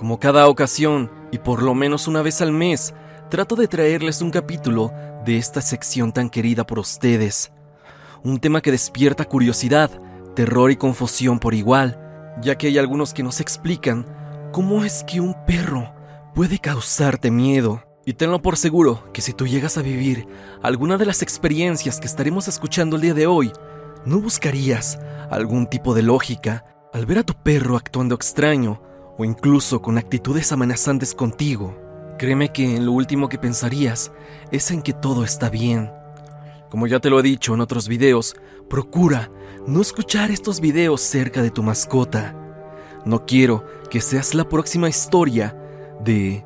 Como cada ocasión, y por lo menos una vez al mes, trato de traerles un capítulo de esta sección tan querida por ustedes. Un tema que despierta curiosidad, terror y confusión por igual, ya que hay algunos que nos explican cómo es que un perro puede causarte miedo. Y tenlo por seguro que si tú llegas a vivir alguna de las experiencias que estaremos escuchando el día de hoy, no buscarías algún tipo de lógica al ver a tu perro actuando extraño o incluso con actitudes amenazantes contigo. Créeme que lo último que pensarías es en que todo está bien. Como ya te lo he dicho en otros videos, procura no escuchar estos videos cerca de tu mascota. No quiero que seas la próxima historia de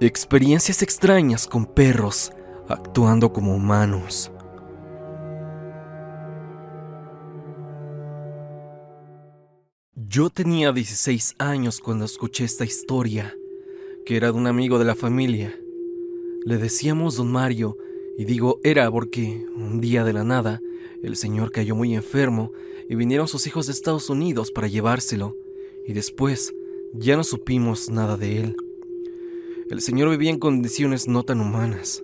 experiencias extrañas con perros actuando como humanos. Yo tenía 16 años cuando escuché esta historia, que era de un amigo de la familia. Le decíamos don Mario, y digo era porque un día de la nada el señor cayó muy enfermo y vinieron sus hijos de Estados Unidos para llevárselo, y después ya no supimos nada de él. El señor vivía en condiciones no tan humanas.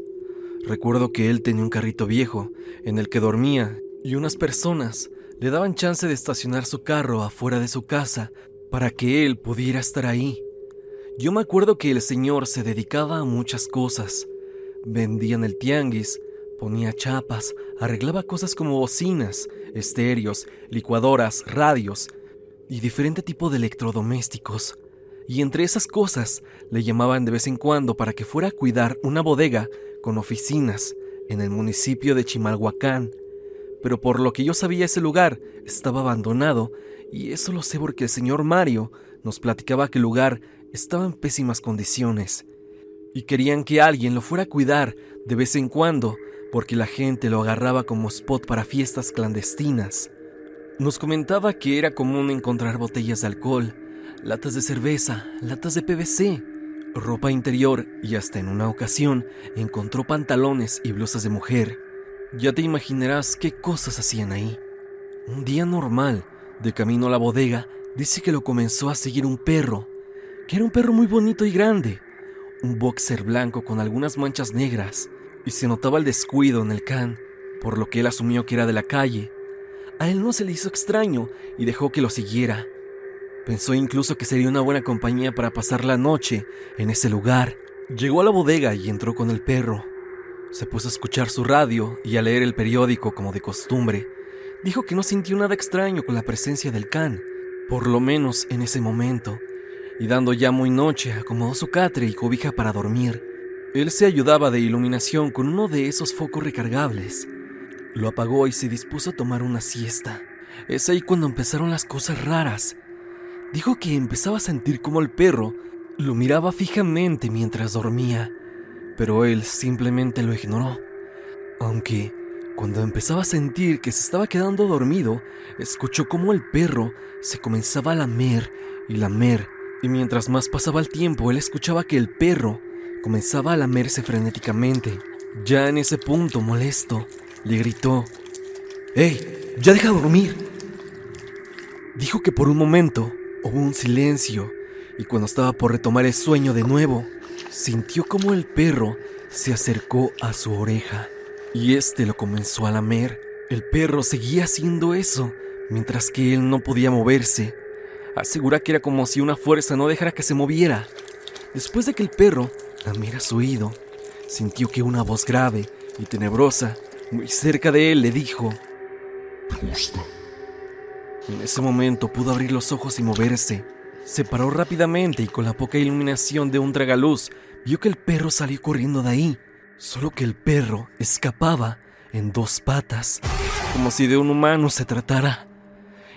Recuerdo que él tenía un carrito viejo en el que dormía y unas personas le daban chance de estacionar su carro afuera de su casa para que él pudiera estar ahí. Yo me acuerdo que el señor se dedicaba a muchas cosas. Vendía en el tianguis, ponía chapas, arreglaba cosas como bocinas, estéreos, licuadoras, radios y diferente tipo de electrodomésticos. Y entre esas cosas le llamaban de vez en cuando para que fuera a cuidar una bodega con oficinas en el municipio de Chimalhuacán, pero por lo que yo sabía ese lugar estaba abandonado, y eso lo sé porque el señor Mario nos platicaba que el lugar estaba en pésimas condiciones, y querían que alguien lo fuera a cuidar de vez en cuando, porque la gente lo agarraba como spot para fiestas clandestinas. Nos comentaba que era común encontrar botellas de alcohol, latas de cerveza, latas de PVC, ropa interior y hasta en una ocasión encontró pantalones y blusas de mujer. Ya te imaginarás qué cosas hacían ahí. Un día normal, de camino a la bodega, dice que lo comenzó a seguir un perro, que era un perro muy bonito y grande, un boxer blanco con algunas manchas negras, y se notaba el descuido en el can, por lo que él asumió que era de la calle. A él no se le hizo extraño y dejó que lo siguiera. Pensó incluso que sería una buena compañía para pasar la noche en ese lugar. Llegó a la bodega y entró con el perro. Se puso a escuchar su radio y a leer el periódico como de costumbre. Dijo que no sintió nada extraño con la presencia del can, por lo menos en ese momento, y dando ya muy noche acomodó su catre y cobija para dormir. Él se ayudaba de iluminación con uno de esos focos recargables. Lo apagó y se dispuso a tomar una siesta. Es ahí cuando empezaron las cosas raras. Dijo que empezaba a sentir como el perro lo miraba fijamente mientras dormía pero él simplemente lo ignoró. Aunque, cuando empezaba a sentir que se estaba quedando dormido, escuchó cómo el perro se comenzaba a lamer y lamer, y mientras más pasaba el tiempo, él escuchaba que el perro comenzaba a lamerse frenéticamente. Ya en ese punto, molesto, le gritó, ¡Ey! ¡Ya deja dormir! Dijo que por un momento hubo un silencio, y cuando estaba por retomar el sueño de nuevo, sintió como el perro se acercó a su oreja y este lo comenzó a lamer. El perro seguía haciendo eso mientras que él no podía moverse. Asegura que era como si una fuerza no dejara que se moviera. Después de que el perro lamiera su oído, sintió que una voz grave y tenebrosa, muy cerca de él, le dijo: ¿Te gusta? En ese momento pudo abrir los ojos y moverse. Se paró rápidamente y con la poca iluminación de un tragaluz vio que el perro salió corriendo de ahí, solo que el perro escapaba en dos patas, como si de un humano se tratara.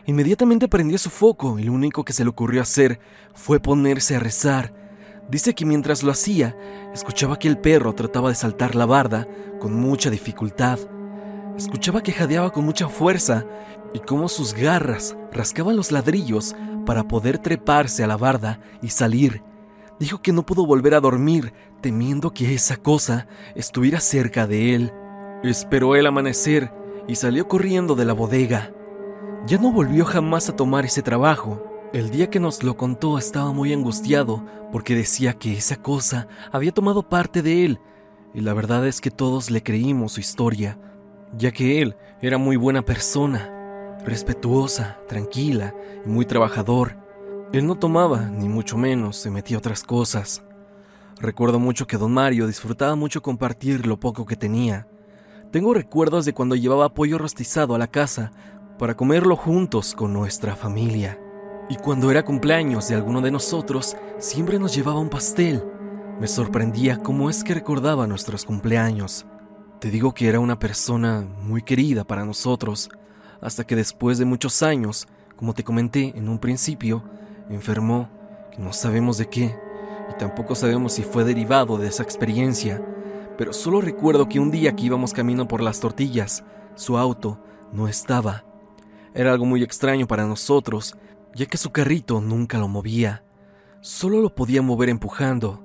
Inmediatamente prendió su foco y lo único que se le ocurrió hacer fue ponerse a rezar. Dice que mientras lo hacía, escuchaba que el perro trataba de saltar la barda con mucha dificultad. Escuchaba que jadeaba con mucha fuerza y cómo sus garras rascaban los ladrillos para poder treparse a la barda y salir. Dijo que no pudo volver a dormir, temiendo que esa cosa estuviera cerca de él. Esperó el amanecer y salió corriendo de la bodega. Ya no volvió jamás a tomar ese trabajo. El día que nos lo contó estaba muy angustiado porque decía que esa cosa había tomado parte de él, y la verdad es que todos le creímos su historia, ya que él era muy buena persona, respetuosa, tranquila y muy trabajador. Él no tomaba, ni mucho menos, se metía a otras cosas. Recuerdo mucho que don Mario disfrutaba mucho compartir lo poco que tenía. Tengo recuerdos de cuando llevaba pollo rostizado a la casa para comerlo juntos con nuestra familia. Y cuando era cumpleaños de alguno de nosotros, siempre nos llevaba un pastel. Me sorprendía cómo es que recordaba nuestros cumpleaños. Te digo que era una persona muy querida para nosotros, hasta que después de muchos años, como te comenté en un principio, enfermó, que no sabemos de qué, y tampoco sabemos si fue derivado de esa experiencia, pero solo recuerdo que un día que íbamos camino por las tortillas, su auto no estaba. Era algo muy extraño para nosotros, ya que su carrito nunca lo movía, solo lo podía mover empujando.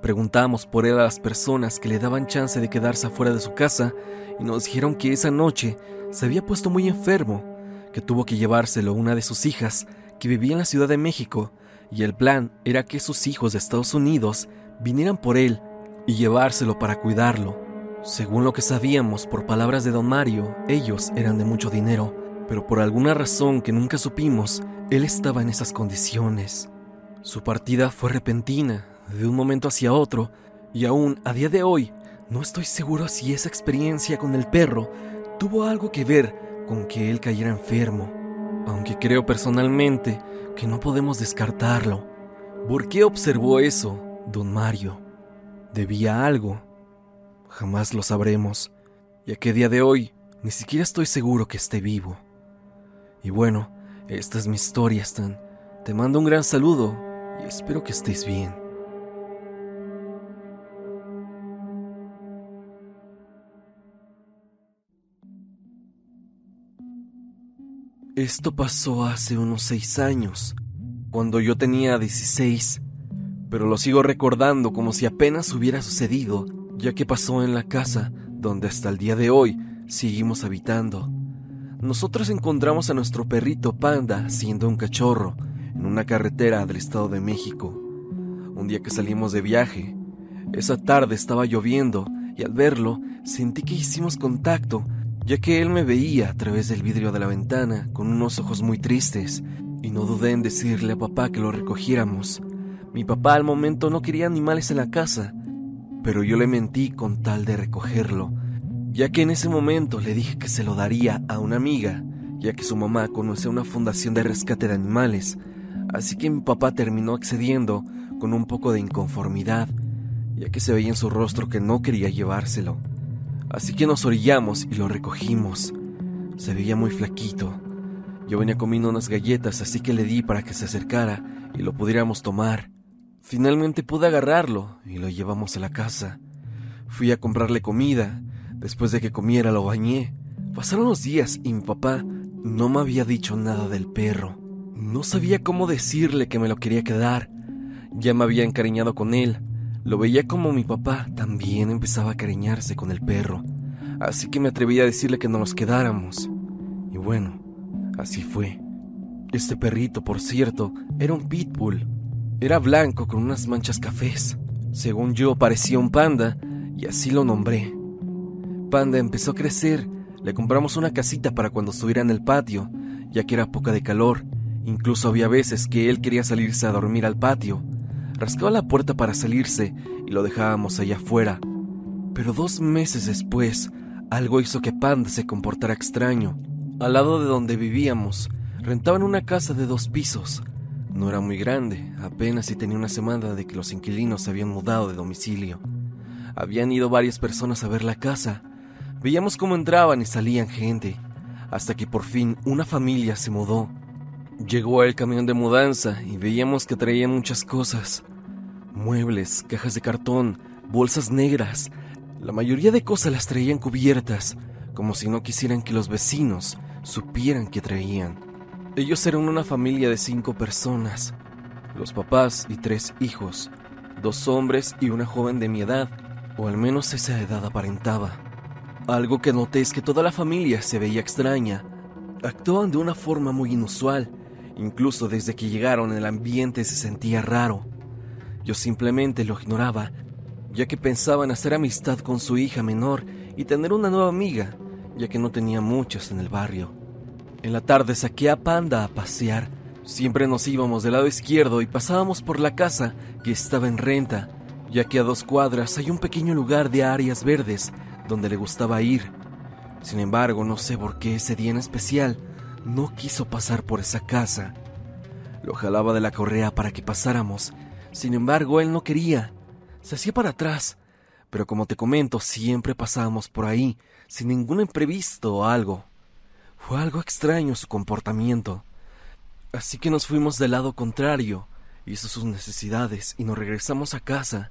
Preguntamos por él a las personas que le daban chance de quedarse afuera de su casa y nos dijeron que esa noche se había puesto muy enfermo, que tuvo que llevárselo una de sus hijas que vivía en la Ciudad de México y el plan era que sus hijos de Estados Unidos vinieran por él y llevárselo para cuidarlo. Según lo que sabíamos por palabras de don Mario, ellos eran de mucho dinero, pero por alguna razón que nunca supimos, él estaba en esas condiciones. Su partida fue repentina, de un momento hacia otro, y aún a día de hoy no estoy seguro si esa experiencia con el perro tuvo algo que ver con que él cayera enfermo, aunque creo personalmente que no podemos descartarlo. ¿Por qué observó eso, don Mario? ¿Debía algo? Jamás lo sabremos, ya que a día de hoy ni siquiera estoy seguro que esté vivo. Y bueno, esta es mi historia, Stan. Te mando un gran saludo y espero que estés bien. Esto pasó hace unos seis años, cuando yo tenía 16, pero lo sigo recordando como si apenas hubiera sucedido, ya que pasó en la casa donde hasta el día de hoy seguimos habitando. Nosotros encontramos a nuestro perrito Panda siendo un cachorro en una carretera del Estado de México. Un día que salimos de viaje, esa tarde estaba lloviendo y al verlo sentí que hicimos contacto ya que él me veía a través del vidrio de la ventana con unos ojos muy tristes, y no dudé en decirle a papá que lo recogiéramos. Mi papá al momento no quería animales en la casa, pero yo le mentí con tal de recogerlo, ya que en ese momento le dije que se lo daría a una amiga, ya que su mamá conoce una fundación de rescate de animales, así que mi papá terminó accediendo con un poco de inconformidad, ya que se veía en su rostro que no quería llevárselo. Así que nos orillamos y lo recogimos. Se veía muy flaquito. Yo venía comiendo unas galletas, así que le di para que se acercara y lo pudiéramos tomar. Finalmente pude agarrarlo y lo llevamos a la casa. Fui a comprarle comida. Después de que comiera lo bañé. Pasaron los días y mi papá no me había dicho nada del perro. No sabía cómo decirle que me lo quería quedar. Ya me había encariñado con él, lo veía como mi papá también empezaba a cariñarse con el perro, así que me atreví a decirle que nos quedáramos. Y bueno, así fue. Este perrito, por cierto, era un pitbull. Era blanco con unas manchas cafés. Según yo, parecía un panda, y así lo nombré. Panda empezó a crecer, le compramos una casita para cuando estuviera en el patio, ya que era poca de calor. Incluso había veces que él quería salirse a dormir al patio, rascaba la puerta para salirse y lo dejábamos allá afuera. Pero dos meses después, algo hizo que Panda se comportara extraño. Al lado de donde vivíamos, rentaban una casa de dos pisos. No era muy grande, apenas si tenía una semana de que los inquilinos se habían mudado de domicilio. Habían ido varias personas a ver la casa. Veíamos cómo entraban y salían gente, hasta que por fin una familia se mudó. Llegó el camión de mudanza y veíamos que traían muchas cosas. Muebles, cajas de cartón, bolsas negras. La mayoría de cosas las traían cubiertas, como si no quisieran que los vecinos supieran que traían. Ellos eran una familia de cinco personas, los papás y tres hijos, dos hombres y una joven de mi edad, o al menos esa edad aparentaba. Algo que noté es que toda la familia se veía extraña. Actuaban de una forma muy inusual Incluso desde que llegaron el ambiente se sentía raro. Yo simplemente lo ignoraba, ya que pensaba en hacer amistad con su hija menor y tener una nueva amiga, ya que no tenía muchas en el barrio. En la tarde saqué a Panda a pasear. Siempre nos íbamos del lado izquierdo y pasábamos por la casa que estaba en renta, ya que a dos cuadras hay un pequeño lugar de áreas verdes donde le gustaba ir. Sin embargo, no sé por qué ese día en especial no quiso pasar por esa casa. Lo jalaba de la correa para que pasáramos. Sin embargo, él no quería. Se hacía para atrás. Pero como te comento, siempre pasábamos por ahí, sin ningún imprevisto o algo. Fue algo extraño su comportamiento. Así que nos fuimos del lado contrario, hizo sus necesidades y nos regresamos a casa.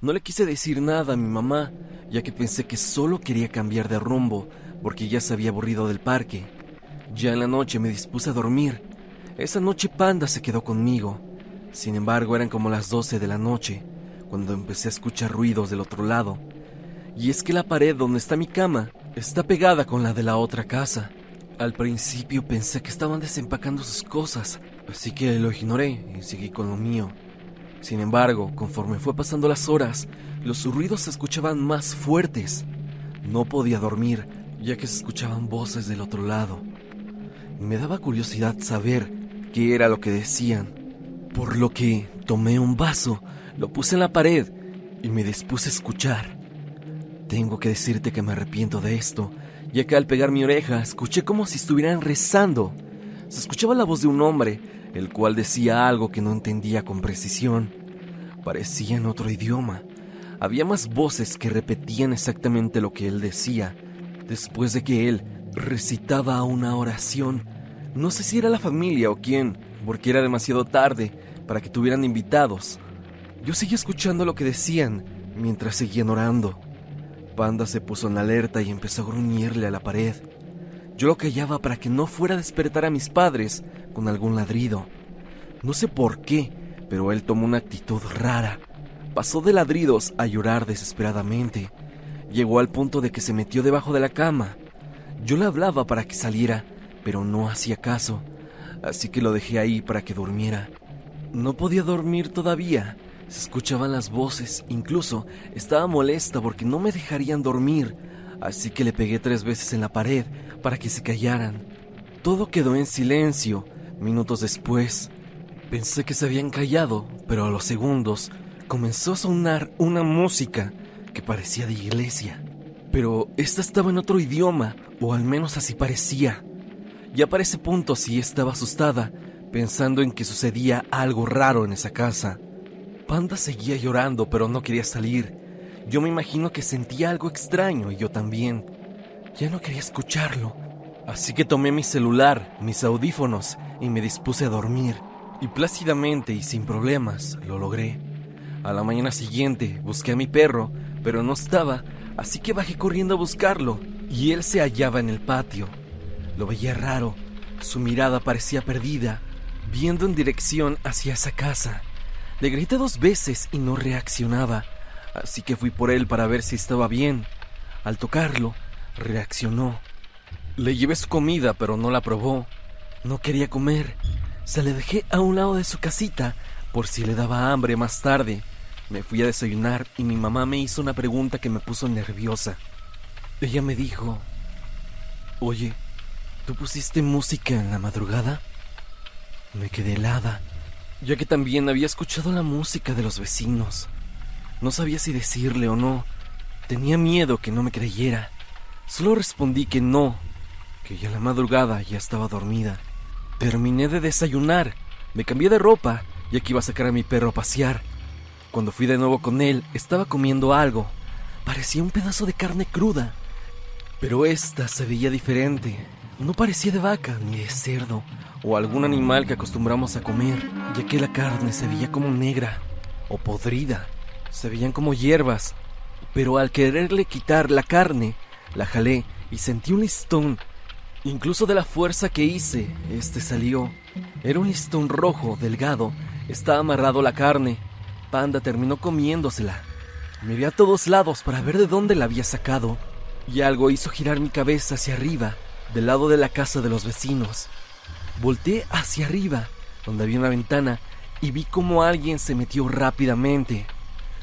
No le quise decir nada a mi mamá, ya que pensé que solo quería cambiar de rumbo, porque ya se había aburrido del parque. Ya en la noche me dispuse a dormir. Esa noche Panda se quedó conmigo. Sin embargo, eran como las doce de la noche, cuando empecé a escuchar ruidos del otro lado. Y es que la pared donde está mi cama está pegada con la de la otra casa. Al principio pensé que estaban desempacando sus cosas, así que lo ignoré y seguí con lo mío. Sin embargo, conforme fue pasando las horas, los ruidos se escuchaban más fuertes. No podía dormir, ya que se escuchaban voces del otro lado. Me daba curiosidad saber qué era lo que decían, por lo que tomé un vaso, lo puse en la pared y me dispuse a escuchar. Tengo que decirte que me arrepiento de esto, ya que al pegar mi oreja escuché como si estuvieran rezando. Se escuchaba la voz de un hombre, el cual decía algo que no entendía con precisión. Parecía en otro idioma. Había más voces que repetían exactamente lo que él decía, después de que él recitaba una oración. No sé si era la familia o quién, porque era demasiado tarde para que tuvieran invitados. Yo seguía escuchando lo que decían mientras seguían orando. Panda se puso en alerta y empezó a gruñirle a la pared. Yo lo callaba para que no fuera a despertar a mis padres con algún ladrido. No sé por qué, pero él tomó una actitud rara. Pasó de ladridos a llorar desesperadamente. Llegó al punto de que se metió debajo de la cama yo le hablaba para que saliera, pero no hacía caso, así que lo dejé ahí para que durmiera. No podía dormir todavía, se escuchaban las voces, incluso estaba molesta porque no me dejarían dormir, así que le pegué tres veces en la pared para que se callaran. Todo quedó en silencio. Minutos después, pensé que se habían callado, pero a los segundos comenzó a sonar una música que parecía de iglesia. Pero esta estaba en otro idioma, o al menos así parecía. Ya para ese punto sí estaba asustada, pensando en que sucedía algo raro en esa casa. Panda seguía llorando, pero no quería salir. Yo me imagino que sentía algo extraño y yo también. Ya no quería escucharlo. Así que tomé mi celular, mis audífonos y me dispuse a dormir. Y plácidamente y sin problemas lo logré. A la mañana siguiente busqué a mi perro, pero no estaba, así que bajé corriendo a buscarlo, y él se hallaba en el patio. Lo veía raro, su mirada parecía perdida, viendo en dirección hacia esa casa. Le grité dos veces y no reaccionaba, así que fui por él para ver si estaba bien. Al tocarlo, reaccionó. Le llevé su comida, pero no la probó. No quería comer. Se le dejé a un lado de su casita por si le daba hambre más tarde. Me fui a desayunar y mi mamá me hizo una pregunta que me puso nerviosa. Ella me dijo, Oye, ¿tú pusiste música en la madrugada? Me quedé helada, ya que también había escuchado la música de los vecinos. No sabía si decirle o no. Tenía miedo que no me creyera. Solo respondí que no, que ya la madrugada ya estaba dormida. Terminé de desayunar, me cambié de ropa, ya que iba a sacar a mi perro a pasear. Cuando fui de nuevo con él, estaba comiendo algo. Parecía un pedazo de carne cruda. Pero esta se veía diferente. No parecía de vaca ni de cerdo o algún animal que acostumbramos a comer, ya que la carne se veía como negra o podrida. Se veían como hierbas. Pero al quererle quitar la carne, la jalé y sentí un listón. Incluso de la fuerza que hice, este salió. Era un listón rojo, delgado. Estaba amarrado la carne Panda terminó comiéndosela. Miré a todos lados para ver de dónde la había sacado, y algo hizo girar mi cabeza hacia arriba, del lado de la casa de los vecinos. Volté hacia arriba, donde había una ventana, y vi como alguien se metió rápidamente.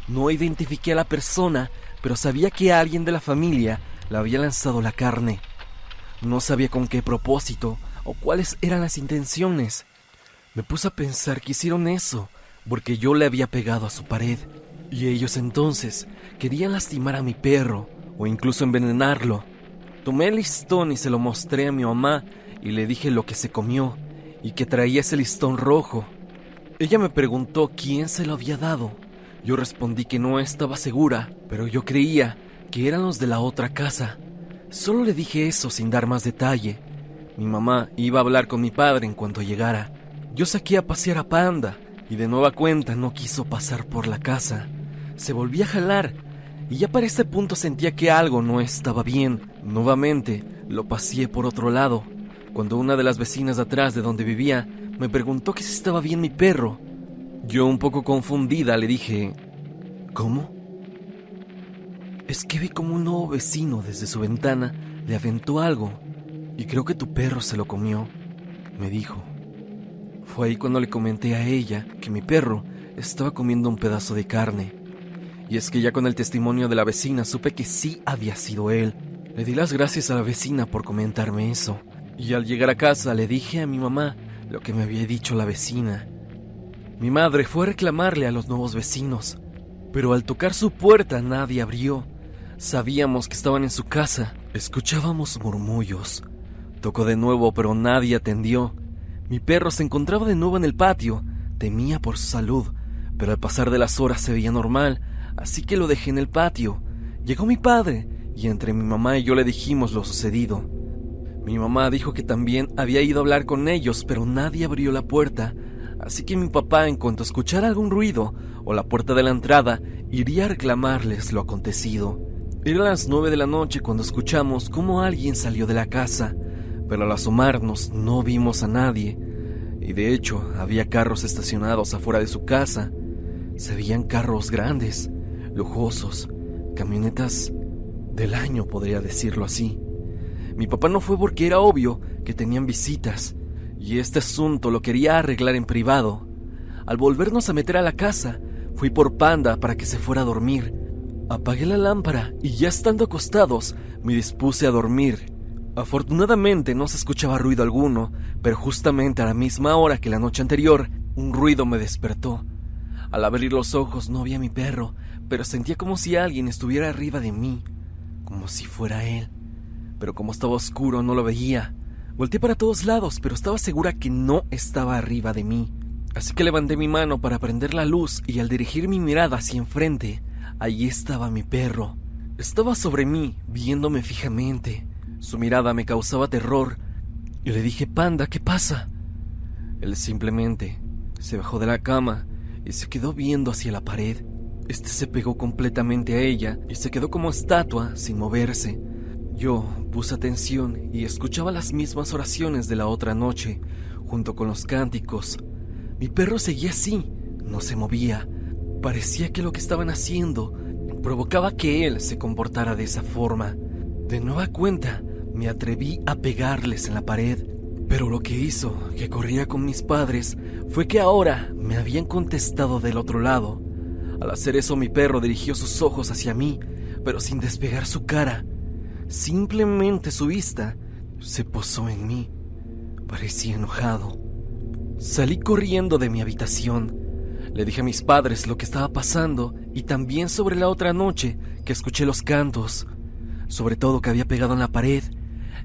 No identifiqué a la persona, pero sabía que alguien de la familia le había lanzado la carne. No sabía con qué propósito o cuáles eran las intenciones. Me puse a pensar que hicieron eso porque yo le había pegado a su pared y ellos entonces querían lastimar a mi perro o incluso envenenarlo. Tomé el listón y se lo mostré a mi mamá y le dije lo que se comió y que traía ese listón rojo. Ella me preguntó quién se lo había dado. Yo respondí que no estaba segura, pero yo creía que eran los de la otra casa. Solo le dije eso sin dar más detalle. Mi mamá iba a hablar con mi padre en cuanto llegara. Yo saqué a pasear a Panda y de nueva cuenta no quiso pasar por la casa. Se volvía a jalar y ya para ese punto sentía que algo no estaba bien. Nuevamente lo paseé por otro lado, cuando una de las vecinas de atrás de donde vivía me preguntó que si estaba bien mi perro. Yo un poco confundida le dije, ¿cómo? Es que vi como un nuevo vecino desde su ventana le aventó algo y creo que tu perro se lo comió, me dijo. Fue ahí cuando le comenté a ella que mi perro estaba comiendo un pedazo de carne. Y es que ya con el testimonio de la vecina supe que sí había sido él. Le di las gracias a la vecina por comentarme eso. Y al llegar a casa le dije a mi mamá lo que me había dicho la vecina. Mi madre fue a reclamarle a los nuevos vecinos, pero al tocar su puerta nadie abrió. Sabíamos que estaban en su casa. Escuchábamos murmullos. Tocó de nuevo, pero nadie atendió. Mi perro se encontraba de nuevo en el patio. Temía por su salud, pero al pasar de las horas se veía normal, así que lo dejé en el patio. Llegó mi padre, y entre mi mamá y yo le dijimos lo sucedido. Mi mamá dijo que también había ido a hablar con ellos, pero nadie abrió la puerta, así que mi papá, en cuanto escuchara algún ruido o la puerta de la entrada, iría a reclamarles lo acontecido. Era las nueve de la noche cuando escuchamos cómo alguien salió de la casa, pero al asomarnos no vimos a nadie, y de hecho había carros estacionados afuera de su casa. Se veían carros grandes, lujosos, camionetas del año, podría decirlo así. Mi papá no fue porque era obvio que tenían visitas, y este asunto lo quería arreglar en privado. Al volvernos a meter a la casa, fui por Panda para que se fuera a dormir, Apagué la lámpara y ya estando acostados me dispuse a dormir. Afortunadamente no se escuchaba ruido alguno, pero justamente a la misma hora que la noche anterior, un ruido me despertó. Al abrir los ojos no vi a mi perro, pero sentía como si alguien estuviera arriba de mí, como si fuera él. Pero como estaba oscuro no lo veía. Volté para todos lados, pero estaba segura que no estaba arriba de mí. Así que levanté mi mano para prender la luz y al dirigir mi mirada hacia enfrente, Allí estaba mi perro. Estaba sobre mí, viéndome fijamente. Su mirada me causaba terror. Y le dije, Panda, ¿qué pasa? Él simplemente se bajó de la cama y se quedó viendo hacia la pared. Este se pegó completamente a ella y se quedó como estatua, sin moverse. Yo puse atención y escuchaba las mismas oraciones de la otra noche, junto con los cánticos. Mi perro seguía así, no se movía, Parecía que lo que estaban haciendo provocaba que él se comportara de esa forma. De nueva cuenta, me atreví a pegarles en la pared, pero lo que hizo que corría con mis padres fue que ahora me habían contestado del otro lado. Al hacer eso mi perro dirigió sus ojos hacia mí, pero sin despegar su cara. Simplemente su vista se posó en mí. Parecía enojado. Salí corriendo de mi habitación le dije a mis padres lo que estaba pasando y también sobre la otra noche que escuché los cantos, sobre todo que había pegado en la pared.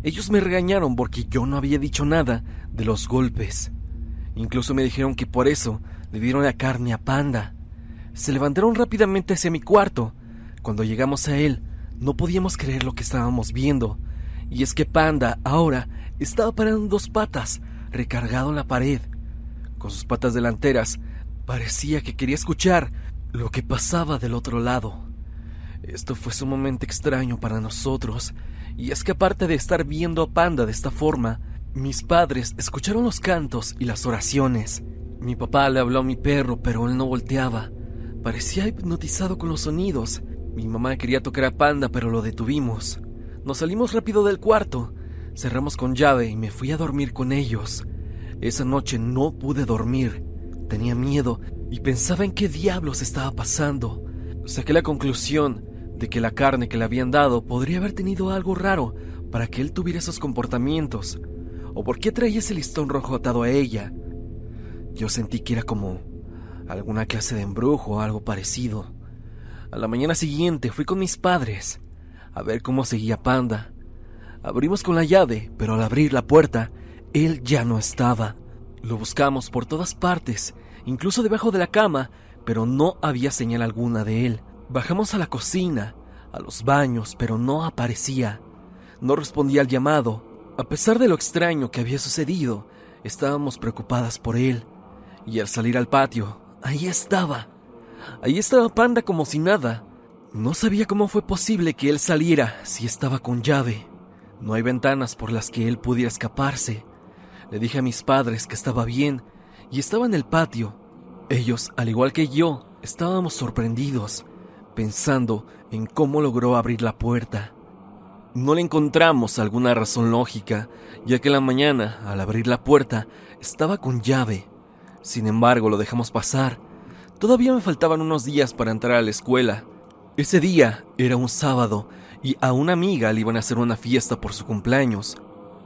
Ellos me regañaron porque yo no había dicho nada de los golpes. Incluso me dijeron que por eso le dieron la carne a Panda. Se levantaron rápidamente hacia mi cuarto. Cuando llegamos a él, no podíamos creer lo que estábamos viendo. Y es que Panda ahora estaba parado en dos patas, recargado en la pared. Con sus patas delanteras Parecía que quería escuchar lo que pasaba del otro lado. Esto fue sumamente extraño para nosotros, y es que aparte de estar viendo a Panda de esta forma, mis padres escucharon los cantos y las oraciones. Mi papá le habló a mi perro, pero él no volteaba. Parecía hipnotizado con los sonidos. Mi mamá quería tocar a Panda, pero lo detuvimos. Nos salimos rápido del cuarto, cerramos con llave y me fui a dormir con ellos. Esa noche no pude dormir. Tenía miedo y pensaba en qué diablos estaba pasando. Saqué la conclusión de que la carne que le habían dado podría haber tenido algo raro para que él tuviera esos comportamientos. ¿O por qué traía ese listón rojo atado a ella? Yo sentí que era como alguna clase de embrujo o algo parecido. A la mañana siguiente fui con mis padres a ver cómo seguía Panda. Abrimos con la llave, pero al abrir la puerta, él ya no estaba. Lo buscamos por todas partes, incluso debajo de la cama, pero no había señal alguna de él. Bajamos a la cocina, a los baños, pero no aparecía. No respondía al llamado. A pesar de lo extraño que había sucedido, estábamos preocupadas por él. Y al salir al patio, ahí estaba. Ahí estaba Panda como si nada. No sabía cómo fue posible que él saliera si estaba con llave. No hay ventanas por las que él pudiera escaparse. Le dije a mis padres que estaba bien y estaba en el patio. Ellos, al igual que yo, estábamos sorprendidos, pensando en cómo logró abrir la puerta. No le encontramos alguna razón lógica, ya que la mañana, al abrir la puerta, estaba con llave. Sin embargo, lo dejamos pasar. Todavía me faltaban unos días para entrar a la escuela. Ese día era un sábado y a una amiga le iban a hacer una fiesta por su cumpleaños.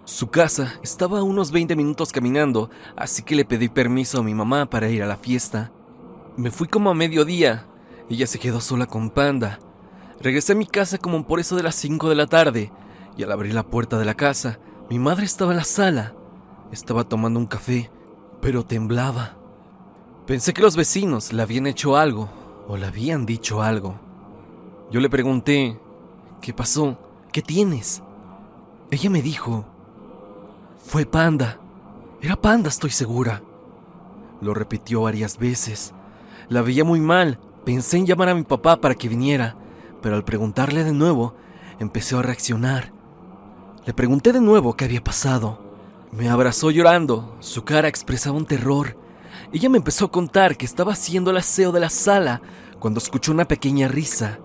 Su casa estaba a unos 20 minutos caminando, así que le pedí permiso a mi mamá para ir a la fiesta. Me fui como a mediodía. Ella se quedó sola con Panda. Regresé a mi casa como por eso de las 5 de la tarde, y al abrir la puerta de la casa, mi madre estaba en la sala. Estaba tomando un café, pero temblaba. Pensé que los vecinos le habían hecho algo, o le habían dicho algo. Yo le pregunté, ¿qué pasó? ¿Qué tienes? Ella me dijo, fue Panda. Era Panda, estoy segura. Lo repitió varias veces. La veía muy mal. Pensé en llamar a mi papá para que viniera, pero al preguntarle de nuevo, empecé a reaccionar. Le pregunté de nuevo qué había pasado. Me abrazó llorando. Su cara expresaba un terror. Ella me empezó a contar que estaba haciendo el aseo de la sala cuando escuchó una pequeña risa.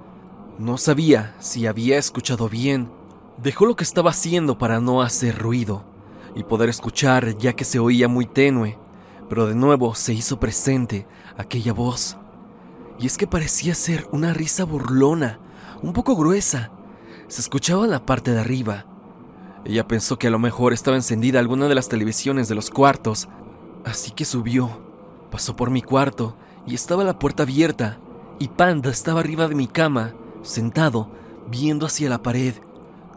No sabía si había escuchado bien. Dejó lo que estaba haciendo para no hacer ruido y poder escuchar ya que se oía muy tenue, pero de nuevo se hizo presente aquella voz. Y es que parecía ser una risa burlona, un poco gruesa. Se escuchaba en la parte de arriba. Ella pensó que a lo mejor estaba encendida alguna de las televisiones de los cuartos, así que subió, pasó por mi cuarto y estaba la puerta abierta, y Panda estaba arriba de mi cama, sentado, viendo hacia la pared.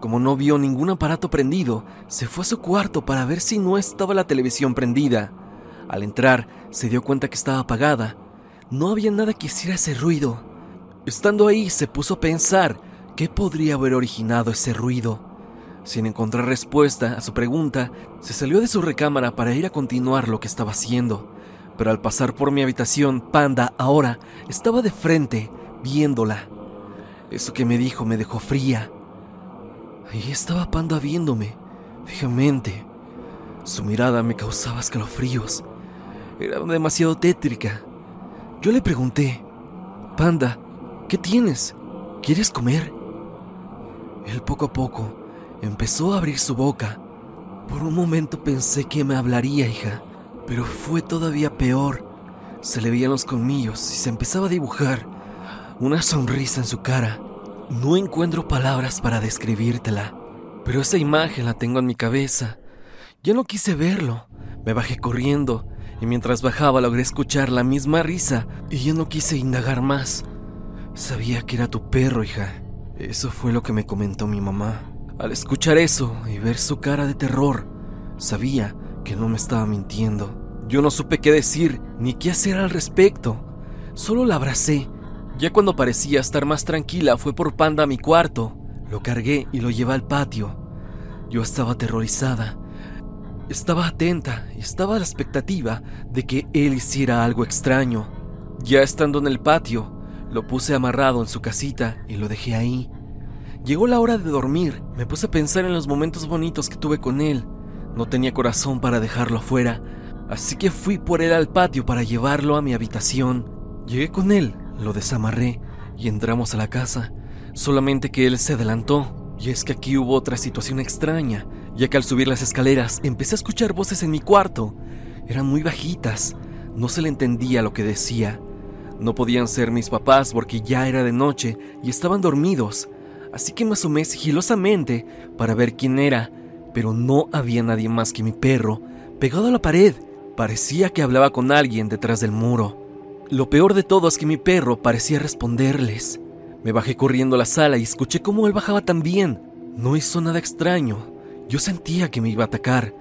Como no vio ningún aparato prendido, se fue a su cuarto para ver si no estaba la televisión prendida. Al entrar, se dio cuenta que estaba apagada. No había nada que hiciera ese ruido. Estando ahí, se puso a pensar qué podría haber originado ese ruido. Sin encontrar respuesta a su pregunta, se salió de su recámara para ir a continuar lo que estaba haciendo. Pero al pasar por mi habitación, Panda ahora estaba de frente, viéndola. Eso que me dijo me dejó fría. Ahí estaba Panda viéndome, fijamente. Su mirada me causaba escalofríos. Era demasiado tétrica. Yo le pregunté, Panda, ¿qué tienes? ¿Quieres comer? Él poco a poco empezó a abrir su boca. Por un momento pensé que me hablaría, hija, pero fue todavía peor. Se le veían los colmillos y se empezaba a dibujar una sonrisa en su cara. No encuentro palabras para describírtela, pero esa imagen la tengo en mi cabeza. Ya no quise verlo. Me bajé corriendo y mientras bajaba logré escuchar la misma risa y ya no quise indagar más. Sabía que era tu perro, hija. Eso fue lo que me comentó mi mamá. Al escuchar eso y ver su cara de terror, sabía que no me estaba mintiendo. Yo no supe qué decir ni qué hacer al respecto. Solo la abracé ya cuando parecía estar más tranquila, fue por Panda a mi cuarto. Lo cargué y lo llevé al patio. Yo estaba aterrorizada. Estaba atenta y estaba a la expectativa de que él hiciera algo extraño. Ya estando en el patio, lo puse amarrado en su casita y lo dejé ahí. Llegó la hora de dormir. Me puse a pensar en los momentos bonitos que tuve con él. No tenía corazón para dejarlo afuera, así que fui por él al patio para llevarlo a mi habitación. Llegué con él lo desamarré y entramos a la casa, solamente que él se adelantó. Y es que aquí hubo otra situación extraña, ya que al subir las escaleras empecé a escuchar voces en mi cuarto. eran muy bajitas, no se le entendía lo que decía. No podían ser mis papás porque ya era de noche y estaban dormidos, así que me asomé sigilosamente para ver quién era, pero no había nadie más que mi perro, pegado a la pared. Parecía que hablaba con alguien detrás del muro. Lo peor de todo es que mi perro parecía responderles. Me bajé corriendo a la sala y escuché cómo él bajaba también. No hizo nada extraño. Yo sentía que me iba a atacar.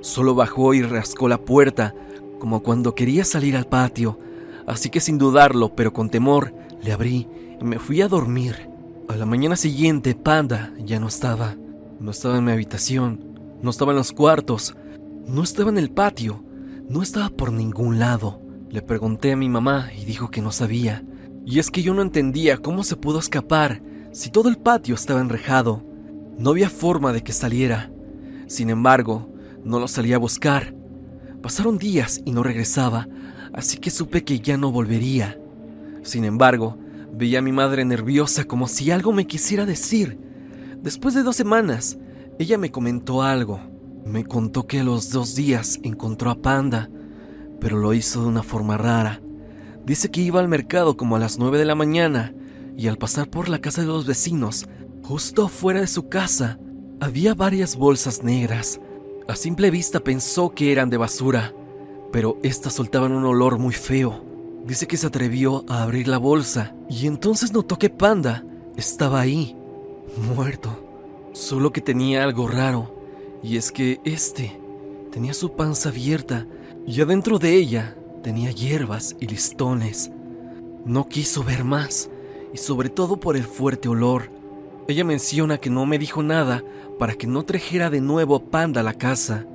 Solo bajó y rascó la puerta, como cuando quería salir al patio. Así que sin dudarlo, pero con temor, le abrí y me fui a dormir. A la mañana siguiente, Panda ya no estaba. No estaba en mi habitación, no estaba en los cuartos, no estaba en el patio, no estaba por ningún lado. Le pregunté a mi mamá y dijo que no sabía. Y es que yo no entendía cómo se pudo escapar si todo el patio estaba enrejado. No había forma de que saliera. Sin embargo, no lo salía a buscar. Pasaron días y no regresaba, así que supe que ya no volvería. Sin embargo, veía a mi madre nerviosa como si algo me quisiera decir. Después de dos semanas, ella me comentó algo. Me contó que a los dos días encontró a Panda, pero lo hizo de una forma rara. Dice que iba al mercado como a las nueve de la mañana y al pasar por la casa de los vecinos, justo fuera de su casa, había varias bolsas negras. A simple vista pensó que eran de basura, pero estas soltaban un olor muy feo. Dice que se atrevió a abrir la bolsa y entonces notó que Panda estaba ahí, muerto. Solo que tenía algo raro, y es que este tenía su panza abierta y adentro de ella tenía hierbas y listones. No quiso ver más, y sobre todo por el fuerte olor. Ella menciona que no me dijo nada para que no trajera de nuevo Panda a la casa.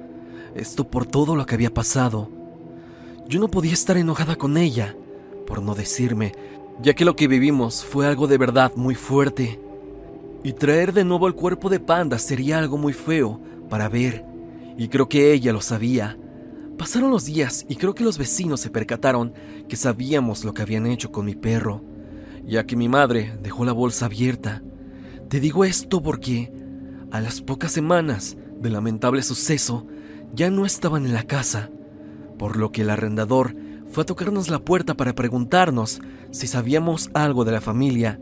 Esto por todo lo que había pasado. Yo no podía estar enojada con ella, por no decirme, ya que lo que vivimos fue algo de verdad muy fuerte. Y traer de nuevo el cuerpo de Panda sería algo muy feo para ver, y creo que ella lo sabía. Pasaron los días y creo que los vecinos se percataron que sabíamos lo que habían hecho con mi perro, ya que mi madre dejó la bolsa abierta. Te digo esto porque a las pocas semanas del lamentable suceso ya no estaban en la casa, por lo que el arrendador fue a tocarnos la puerta para preguntarnos si sabíamos algo de la familia,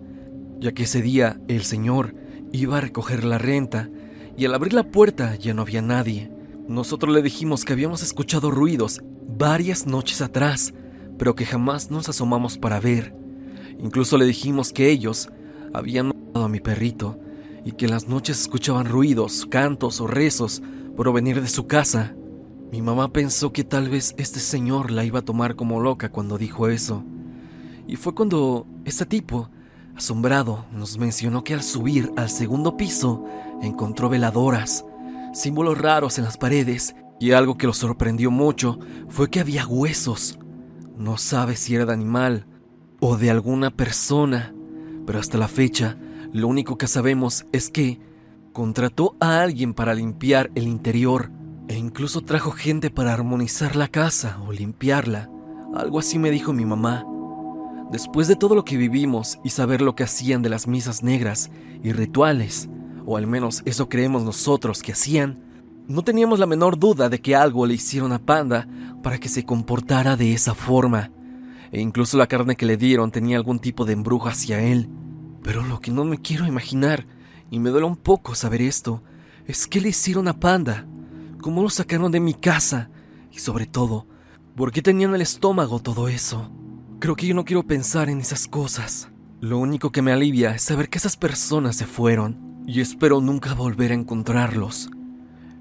ya que ese día el señor iba a recoger la renta y al abrir la puerta ya no había nadie. Nosotros le dijimos que habíamos escuchado ruidos varias noches atrás, pero que jamás nos asomamos para ver. Incluso le dijimos que ellos habían matado a mi perrito y que en las noches escuchaban ruidos, cantos o rezos provenir de su casa. Mi mamá pensó que tal vez este señor la iba a tomar como loca cuando dijo eso. Y fue cuando este tipo, asombrado, nos mencionó que al subir al segundo piso encontró veladoras, símbolos raros en las paredes, y algo que lo sorprendió mucho fue que había huesos. No sabe si era de animal o de alguna persona, pero hasta la fecha lo único que sabemos es que contrató a alguien para limpiar el interior e incluso trajo gente para armonizar la casa o limpiarla. Algo así me dijo mi mamá. Después de todo lo que vivimos y saber lo que hacían de las misas negras y rituales, o al menos eso creemos nosotros que hacían, no teníamos la menor duda de que algo le hicieron a Panda para que se comportara de esa forma. E incluso la carne que le dieron tenía algún tipo de embrujo hacia él. Pero lo que no me quiero imaginar, y me duele un poco saber esto, es qué le hicieron a Panda. ¿Cómo lo sacaron de mi casa? Y sobre todo, ¿por qué tenían el estómago todo eso? Creo que yo no quiero pensar en esas cosas. Lo único que me alivia es saber que esas personas se fueron y espero nunca volver a encontrarlos.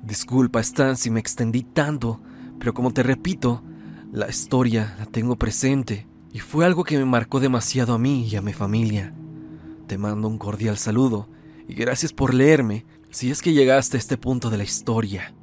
Disculpa, Stan, si me extendí tanto, pero como te repito, la historia la tengo presente y fue algo que me marcó demasiado a mí y a mi familia. Te mando un cordial saludo y gracias por leerme si es que llegaste a este punto de la historia.